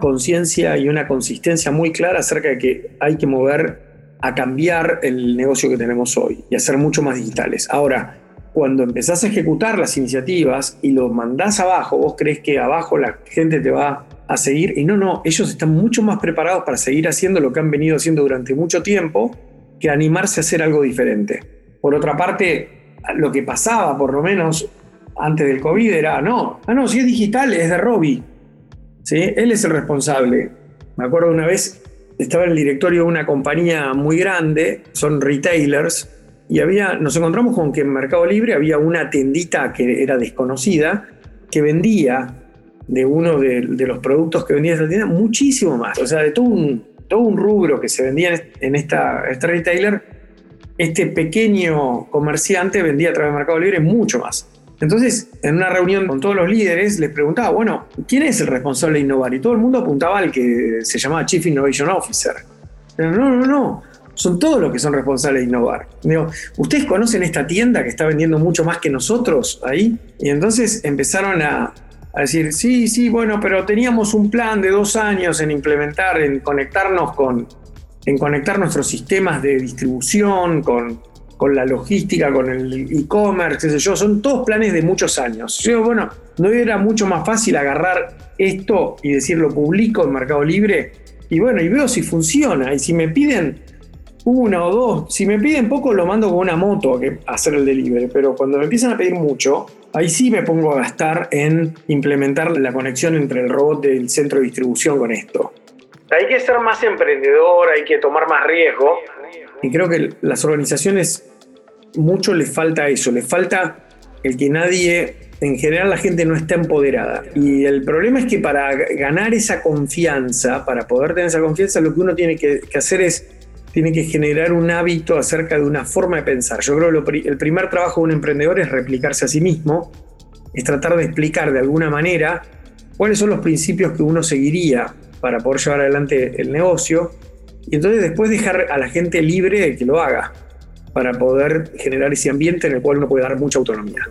conciencia y una consistencia muy clara acerca de que hay que mover a cambiar el negocio que tenemos hoy y hacer mucho más digitales. Ahora, cuando empezás a ejecutar las iniciativas y los mandás abajo, vos crees que abajo la gente te va a seguir y no, no, ellos están mucho más preparados para seguir haciendo lo que han venido haciendo durante mucho tiempo que animarse a hacer algo diferente. Por otra parte, lo que pasaba, por lo menos antes del COVID, era, no, ah, no, si es digital, es de Robbie. ¿Sí? Él es el responsable. Me acuerdo una vez, estaba en el directorio de una compañía muy grande, son retailers, y había, nos encontramos con que en Mercado Libre había una tiendita que era desconocida que vendía de uno de, los productos que vendía esa tienda muchísimo más. O sea, de todo un, todo un rubro que se vendía en esta, este retailer, este pequeño comerciante vendía a través de Mercado Libre mucho más. Entonces, en una reunión con todos los líderes, les preguntaba, bueno, ¿quién es el responsable de innovar? Y todo el mundo apuntaba al que se llamaba Chief Innovation Officer. Pero no, no, no son todos los que son responsables de innovar. Digo, ¿ustedes conocen esta tienda que está vendiendo mucho más que nosotros ahí? Y entonces empezaron a, decir, sí, sí, bueno, pero teníamos un plan de dos años en implementar, en conectarnos con, en conectar nuestros sistemas de distribución, con, con la logística, con el e-commerce, qué sé yo, son todos planes de muchos años. Yo, bueno, ¿no era mucho más fácil agarrar esto y decirlo público en Mercado Libre? Y bueno, y veo si funciona. Y si me piden una o dos. Si me piden poco, lo mando con una moto a, hacer el delivery, pero cuando me empiezan a pedir mucho, ahí sí me pongo a gastar en implementar la conexión entre el robot del centro de distribución con esto. Hay que ser más emprendedor, hay que tomar más riesgo. Y creo que las organizaciones, mucho les falta eso, les falta el que nadie, en general la gente no está empoderada. Y el problema es que para ganar esa confianza, para poder tener esa confianza, lo que uno tiene que hacer es tiene que generar un hábito acerca de una forma de pensar. Yo creo que el primer trabajo de un emprendedor es replicarse a sí mismo, es tratar de explicar de alguna manera cuáles son los principios que uno seguiría para poder llevar adelante el negocio y entonces después dejar a la gente libre de que lo haga para poder generar ese ambiente en el cual uno puede dar mucha autonomía.